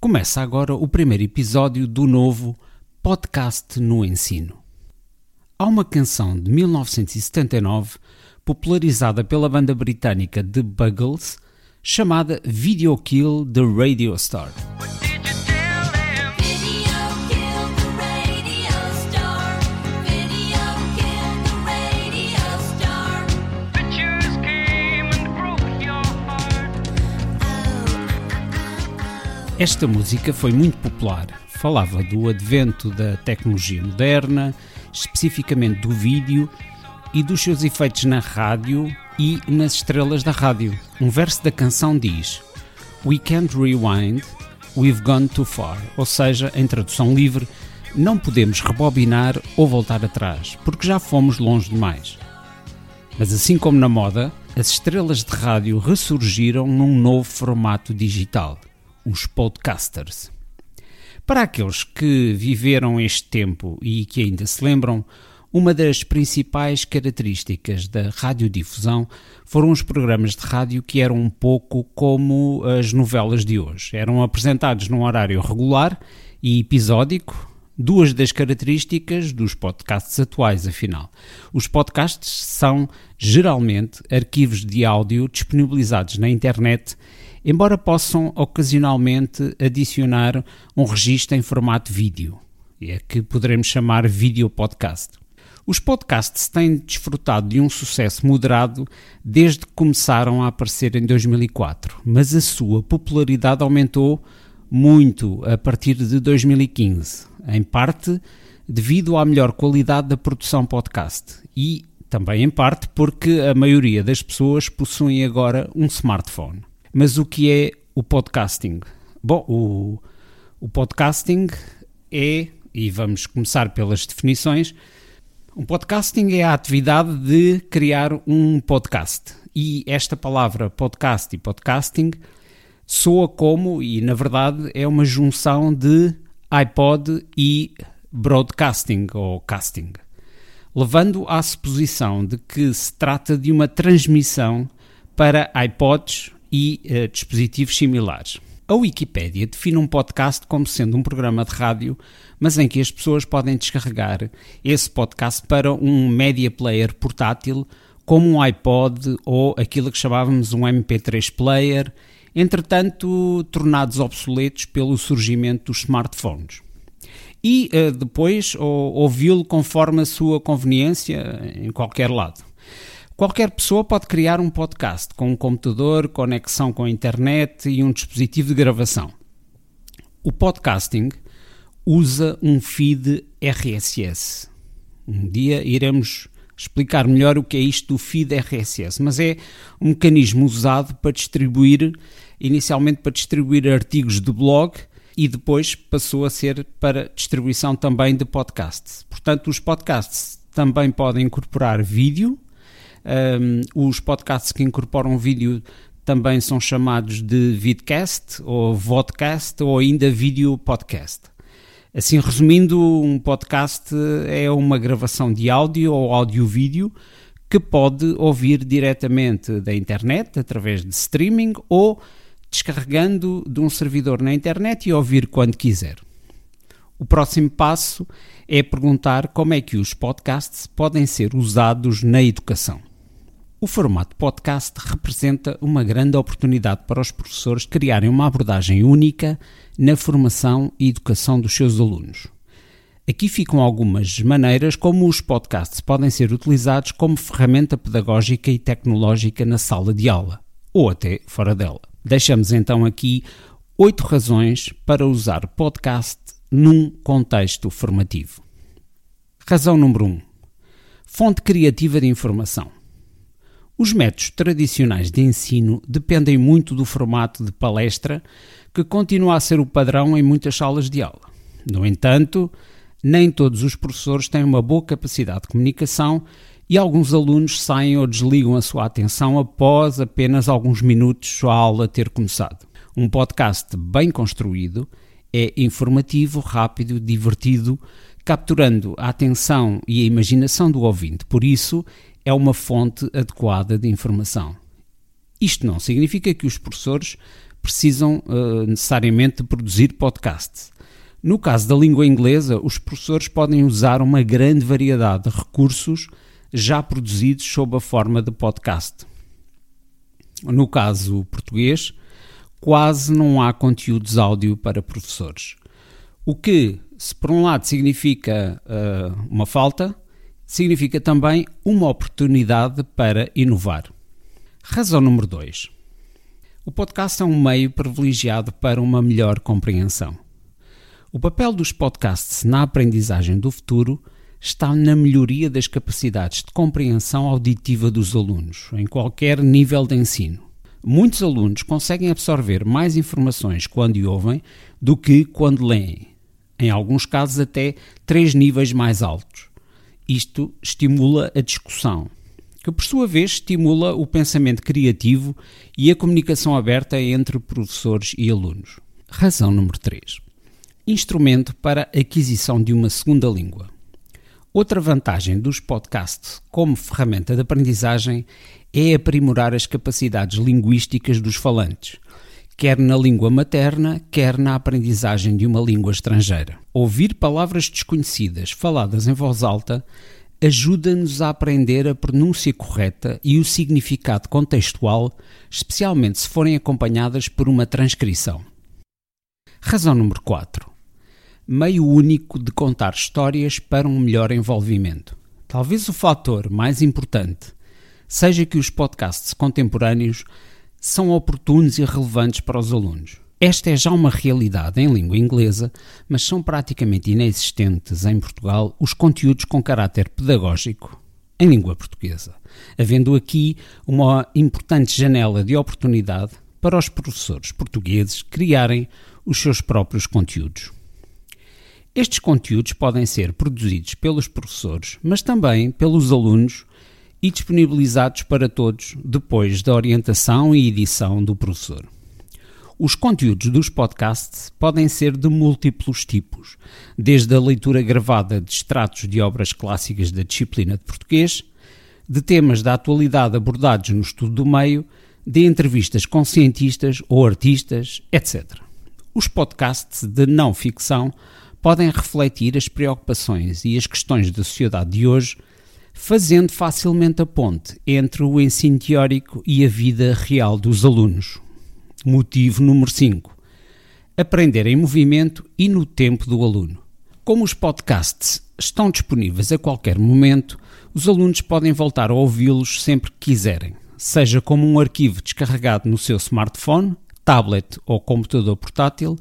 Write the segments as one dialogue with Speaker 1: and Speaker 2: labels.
Speaker 1: Começa agora o primeiro episódio do novo Podcast no Ensino. Há uma canção de 1979, popularizada pela banda britânica The Buggles, chamada Video Kill the Radio Star. Esta música foi muito popular. Falava do advento da tecnologia moderna, especificamente do vídeo e dos seus efeitos na rádio e nas estrelas da rádio. Um verso da canção diz: We can't rewind, we've gone too far. Ou seja, em tradução livre, não podemos rebobinar ou voltar atrás, porque já fomos longe demais. Mas assim como na moda, as estrelas de rádio ressurgiram num novo formato digital, os podcasters. Para aqueles que viveram este tempo e que ainda se lembram, uma das principais características da radiodifusão foram os programas de rádio que eram um pouco como as novelas de hoje. Eram apresentados num horário regular e episódico, duas das características dos podcasts atuais, afinal. Os podcasts são geralmente arquivos de áudio disponibilizados na internet, embora possam ocasionalmente adicionar um registro em formato vídeo, é que poderemos chamar vídeo podcast. Os podcasts têm desfrutado de um sucesso moderado desde que começaram a aparecer em 2004, mas a sua popularidade aumentou muito a partir de 2015, em parte devido à melhor qualidade da produção podcast e também em parte porque a maioria das pessoas possuem agora um smartphone. Mas o que é o podcasting? Bom, o, o podcasting é, e vamos começar pelas definições, um podcasting é a atividade de criar um podcast. E esta palavra podcast e podcasting soa como, e na verdade é uma junção de iPod e broadcasting ou casting, levando à suposição de que se trata de uma transmissão para iPods e eh, dispositivos similares. A Wikipédia define um podcast como sendo um programa de rádio, mas em que as pessoas podem descarregar esse podcast para um media player portátil, como um iPod ou aquilo que chamávamos um MP3 player, entretanto tornados obsoletos pelo surgimento dos smartphones. E eh, depois ou- ouvi-lo conforme a sua conveniência em qualquer lado. Qualquer pessoa pode criar um podcast com um computador, conexão com a internet e um dispositivo de gravação. O podcasting usa um feed RSS. Um dia iremos explicar melhor o que é isto do feed RSS, mas é um mecanismo usado para distribuir, inicialmente para distribuir artigos de blog e depois passou a ser para distribuição também de podcasts. Portanto, os podcasts também podem incorporar vídeo, um, os podcasts que incorporam vídeo também são chamados de vidcast ou vodcast ou ainda vídeo podcast. Assim, resumindo, um podcast é uma gravação de áudio ou áudio-vídeo que pode ouvir diretamente da internet através de streaming ou descarregando de um servidor na internet e ouvir quando quiser. O próximo passo é perguntar como é que os podcasts podem ser usados na educação. O formato podcast representa uma grande oportunidade para os professores criarem uma abordagem única na formação e educação dos seus alunos. Aqui ficam algumas maneiras como os podcasts podem ser utilizados como ferramenta pedagógica e tecnológica na sala de aula, ou até fora dela. Deixamos então aqui oito razões para usar podcast num contexto formativo. Razão número 1. Um, fonte criativa de informação. Os métodos tradicionais de ensino dependem muito do formato de palestra, que continua a ser o padrão em muitas salas de aula. No entanto, nem todos os professores têm uma boa capacidade de comunicação e alguns alunos saem ou desligam a sua atenção após apenas alguns minutos a aula ter começado. Um podcast bem construído é informativo, rápido, divertido, capturando a atenção e a imaginação do ouvinte. Por isso, é uma fonte adequada de informação. Isto não significa que os professores precisam uh, necessariamente produzir podcasts. No caso da língua inglesa, os professores podem usar uma grande variedade de recursos já produzidos sob a forma de podcast. No caso português, quase não há conteúdos áudio para professores. O que, se por um lado significa uh, uma falta, significa também uma oportunidade para inovar. Razão número 2. O podcast é um meio privilegiado para uma melhor compreensão. O papel dos podcasts na aprendizagem do futuro está na melhoria das capacidades de compreensão auditiva dos alunos, em qualquer nível de ensino. Muitos alunos conseguem absorver mais informações quando ouvem do que quando leem, em alguns casos até três níveis mais altos. Isto estimula a discussão, que por sua vez estimula o pensamento criativo e a comunicação aberta entre professores e alunos. Razão número 3. Instrumento para aquisição de uma segunda língua. Outra vantagem dos podcasts como ferramenta de aprendizagem é aprimorar as capacidades linguísticas dos falantes, quer na língua materna, quer na aprendizagem de uma língua estrangeira. Ouvir palavras desconhecidas faladas em voz alta ajuda-nos a aprender a pronúncia correta e o significado contextual, especialmente se forem acompanhadas por uma transcrição. Razão número 4 meio único de contar histórias para um melhor envolvimento. Talvez o fator mais importante seja que os podcasts contemporâneos são oportunos e relevantes para os alunos. Esta é já uma realidade em língua inglesa, mas são praticamente inexistentes em Portugal os conteúdos com caráter pedagógico em língua portuguesa, havendo aqui uma importante janela de oportunidade para os professores portugueses criarem os seus próprios conteúdos. Estes conteúdos podem ser produzidos pelos professores, mas também pelos alunos e disponibilizados para todos depois da orientação e edição do professor. Os conteúdos dos podcasts podem ser de múltiplos tipos, desde a leitura gravada de extratos de obras clássicas da disciplina de português, de temas da atualidade abordados no estudo do meio, de entrevistas com cientistas ou artistas, etc. Os podcasts de não ficção podem refletir as preocupações e as questões da sociedade de hoje, fazendo facilmente a ponte entre o ensino teórico e a vida real dos alunos. Motivo número 5. Aprender em movimento e no tempo do aluno. Como os podcasts estão disponíveis a qualquer momento, os alunos podem voltar a ouvi-los sempre que quiserem, seja como um arquivo descarregado no seu smartphone, tablet ou computador portátil,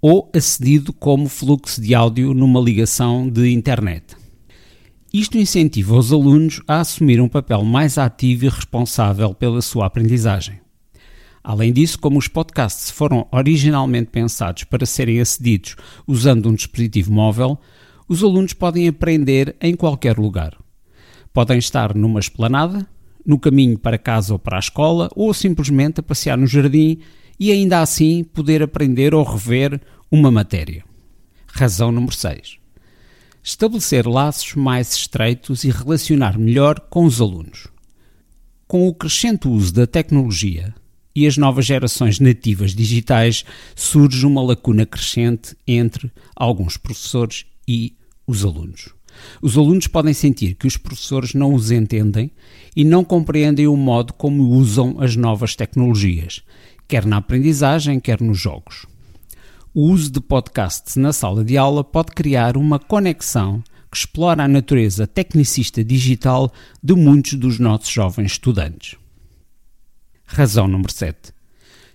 Speaker 1: ou acedido como fluxo de áudio numa ligação de internet. Isto incentiva os alunos a assumir um papel mais ativo e responsável pela sua aprendizagem. Além disso, como os podcasts foram originalmente pensados para serem acedidos usando um dispositivo móvel, os alunos podem aprender em qualquer lugar. Podem estar numa esplanada, no caminho para casa ou para a escola, ou simplesmente a passear no jardim e ainda assim poder aprender ou rever uma matéria. Razão número 6. Estabelecer laços mais estreitos e relacionar melhor com os alunos. Com o crescente uso da tecnologia e as novas gerações nativas digitais, surge uma lacuna crescente entre alguns professores e os alunos. Os alunos podem sentir que os professores não os entendem e não compreendem o modo como usam as novas tecnologias, quer na aprendizagem, quer nos jogos. O uso de podcasts na sala de aula pode criar uma conexão que explora a natureza tecnicista digital de muitos dos nossos jovens estudantes. Razão número 7.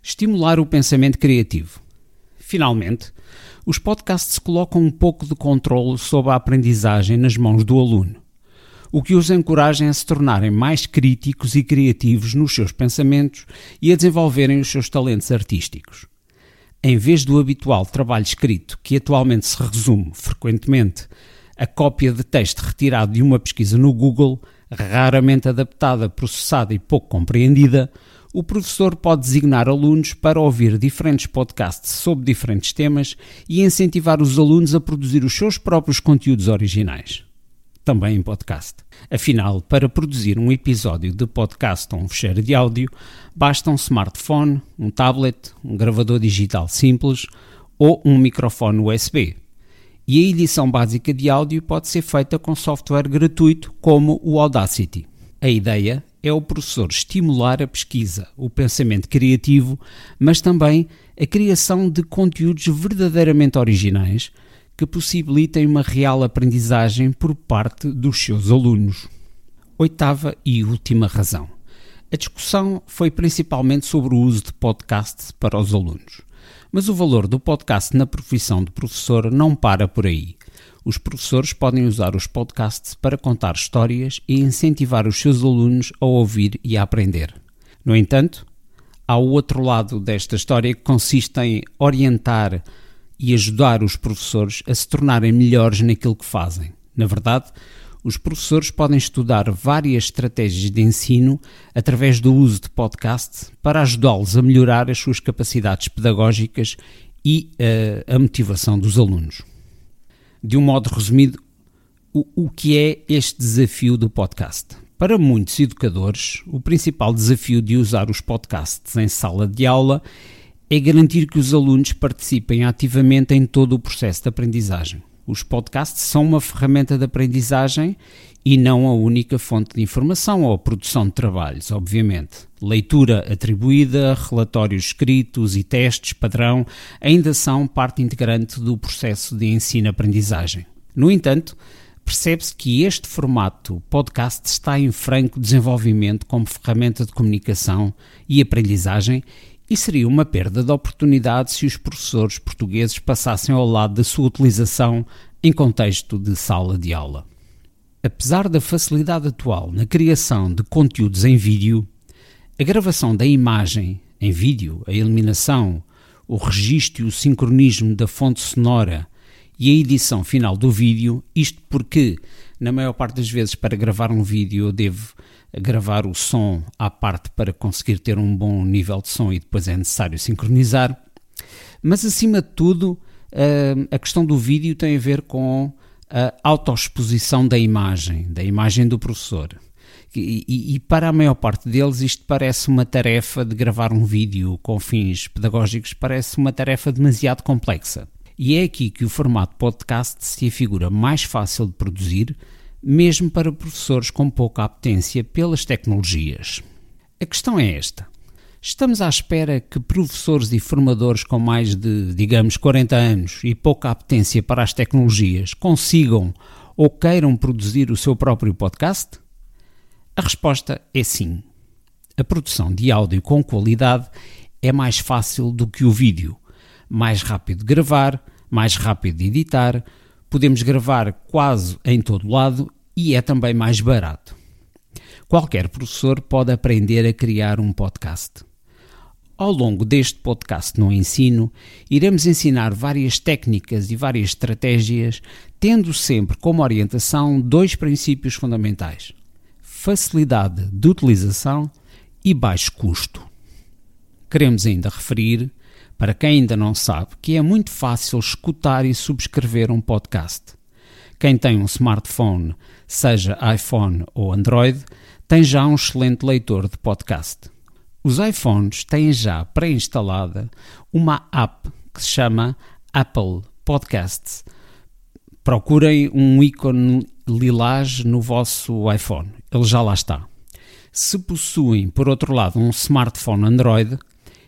Speaker 1: Estimular o pensamento criativo. Finalmente, os podcasts colocam um pouco de controle sobre a aprendizagem nas mãos do aluno, o que os encoraja a se tornarem mais críticos e criativos nos seus pensamentos e a desenvolverem os seus talentos artísticos. Em vez do habitual trabalho escrito, que atualmente se resume frequentemente a cópia de texto retirado de uma pesquisa no Google, raramente adaptada, processada e pouco compreendida, o professor pode designar alunos para ouvir diferentes podcasts sobre diferentes temas e incentivar os alunos a produzir os seus próprios conteúdos originais. Também em podcast. Afinal, para produzir um episódio de podcast ou um fecheiro de áudio, basta um smartphone, um tablet, um gravador digital simples ou um microfone USB. E a edição básica de áudio pode ser feita com software gratuito como o Audacity. A ideia é o professor estimular a pesquisa, o pensamento criativo, mas também a criação de conteúdos verdadeiramente originais que possibilitem uma real aprendizagem por parte dos seus alunos. Oitava e última razão. A discussão foi principalmente sobre o uso de podcasts para os alunos. Mas o valor do podcast na profissão de professor não para por aí. Os professores podem usar os podcasts para contar histórias e incentivar os seus alunos a ouvir e a aprender. No entanto, há o outro lado desta história que consiste em orientar e ajudar os professores a se tornarem melhores naquilo que fazem. Na verdade, os professores podem estudar várias estratégias de ensino através do uso de podcasts para ajudá-los a melhorar as suas capacidades pedagógicas e uh, a motivação dos alunos de um modo resumido, o, o que é este desafio do podcast? Para muitos educadores, o principal desafio de usar os podcasts em sala de aula é garantir que os alunos participem ativamente em todo o processo de aprendizagem. Os podcasts são uma ferramenta de aprendizagem e não a única fonte de informação ou produção de trabalhos, obviamente. Leitura atribuída, relatórios escritos e testes padrão ainda são parte integrante do processo de ensino-aprendizagem. No entanto, percebe-se que este formato podcast está em franco desenvolvimento como ferramenta de comunicação e aprendizagem e seria uma perda de oportunidade se os professores portugueses passassem ao lado da sua utilização em contexto de sala de aula. Apesar da facilidade atual na criação de conteúdos em vídeo, a gravação da imagem em vídeo, a eliminação, o registro e o sincronismo da fonte sonora e a edição final do vídeo, isto porque, na maior parte das vezes, para gravar um vídeo eu devo gravar o som à parte para conseguir ter um bom nível de som e depois é necessário sincronizar. Mas acima de tudo, a questão do vídeo tem a ver com a autoexposição da imagem, da imagem do professor. E, e, e, para a maior parte deles isto parece uma tarefa de gravar um vídeo com fins pedagógicos, parece uma tarefa demasiado complexa. E é aqui que o formato podcast se afigura mais fácil de produzir, mesmo para professores com pouca apetência pelas tecnologias. A questão é esta. Estamos à espera que professores e formadores com mais de, digamos, 40 anos e pouca apetência para as tecnologias consigam ou queiram produzir o seu próprio podcast? A resposta é sim. A produção de áudio com qualidade é mais fácil do que o vídeo. Mais rápido de gravar, mais rápido de editar, podemos gravar quase em todo lado e é também mais barato. Qualquer professor pode aprender a criar um podcast. Ao longo deste podcast no ensino, iremos ensinar várias técnicas e várias estratégias, tendo sempre como orientação dois princípios fundamentais: facilidade de utilização e baixo custo. Queremos ainda referir, para quem ainda não sabe, que é muito fácil escutar e subscrever um podcast. Quem tem um smartphone, seja iPhone ou Android, tem já um excelente leitor de podcast. Os iPhones têm já pré-instalada uma app que se chama Apple Podcasts Procurem um ícone lilás no vosso iPhone, ele já lá está. Se possuem, por outro lado, um smartphone Android,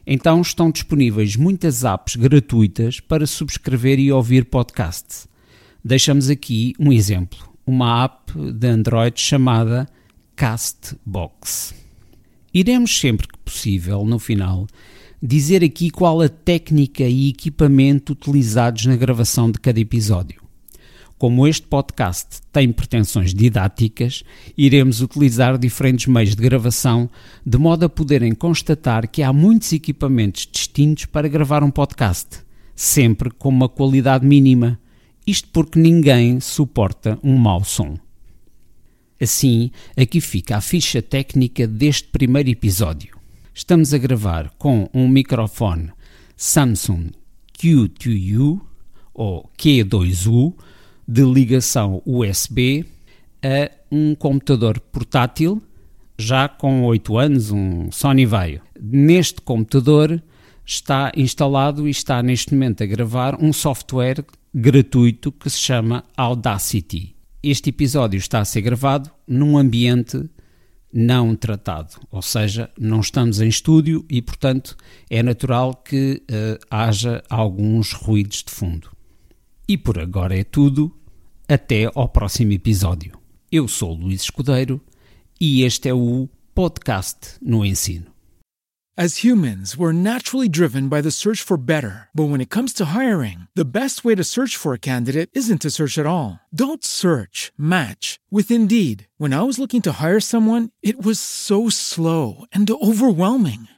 Speaker 1: então estão disponíveis muitas apps gratuitas para subscrever e ouvir podcasts. Deixamos aqui um exemplo, uma app de Android chamada Castbox. Iremos sempre que possível, no final, dizer aqui qual a técnica e equipamento utilizados na gravação de cada episódio. Como este podcast tem pretensões didáticas, iremos utilizar diferentes meios de gravação de modo a poderem constatar que há muitos equipamentos distintos para gravar um podcast, sempre com uma qualidade mínima. Isto porque ninguém suporta um mau som. Assim, aqui fica a ficha técnica deste primeiro episódio. Estamos a gravar com um microfone Samsung Q2U ou Q2U de ligação USB a um computador portátil já com 8 anos, um Sony Vaio. Neste computador está instalado e está neste momento a gravar um software gratuito que se chama Audacity. Este episódio está a ser gravado num ambiente não tratado, ou seja, não estamos em estúdio e, portanto, é natural que uh, haja alguns ruídos de fundo. E por agora é tudo. Até ao próximo episódio. Eu sou Luís Escudeiro e este é o Podcast no Ensino.
Speaker 2: As humans, we're naturally driven by the search for better. But when it comes to hiring, the best way to search for a candidate isn't to search at all. Don't search, match with Indeed. When I was looking to hire someone, it was so slow and overwhelming.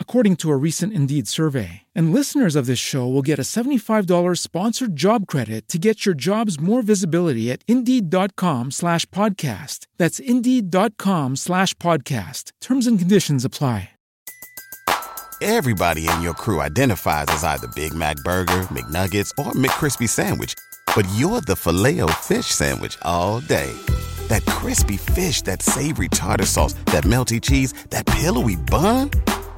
Speaker 2: according to a recent Indeed survey. And listeners of this show will get a $75 sponsored job credit to get your jobs more visibility at Indeed.com slash podcast. That's Indeed.com slash podcast. Terms and conditions apply.
Speaker 3: Everybody in your crew identifies as either Big Mac Burger, McNuggets, or McCrispy Sandwich. But you're the filet fish Sandwich all day. That crispy fish, that savory tartar sauce, that melty cheese, that pillowy bun.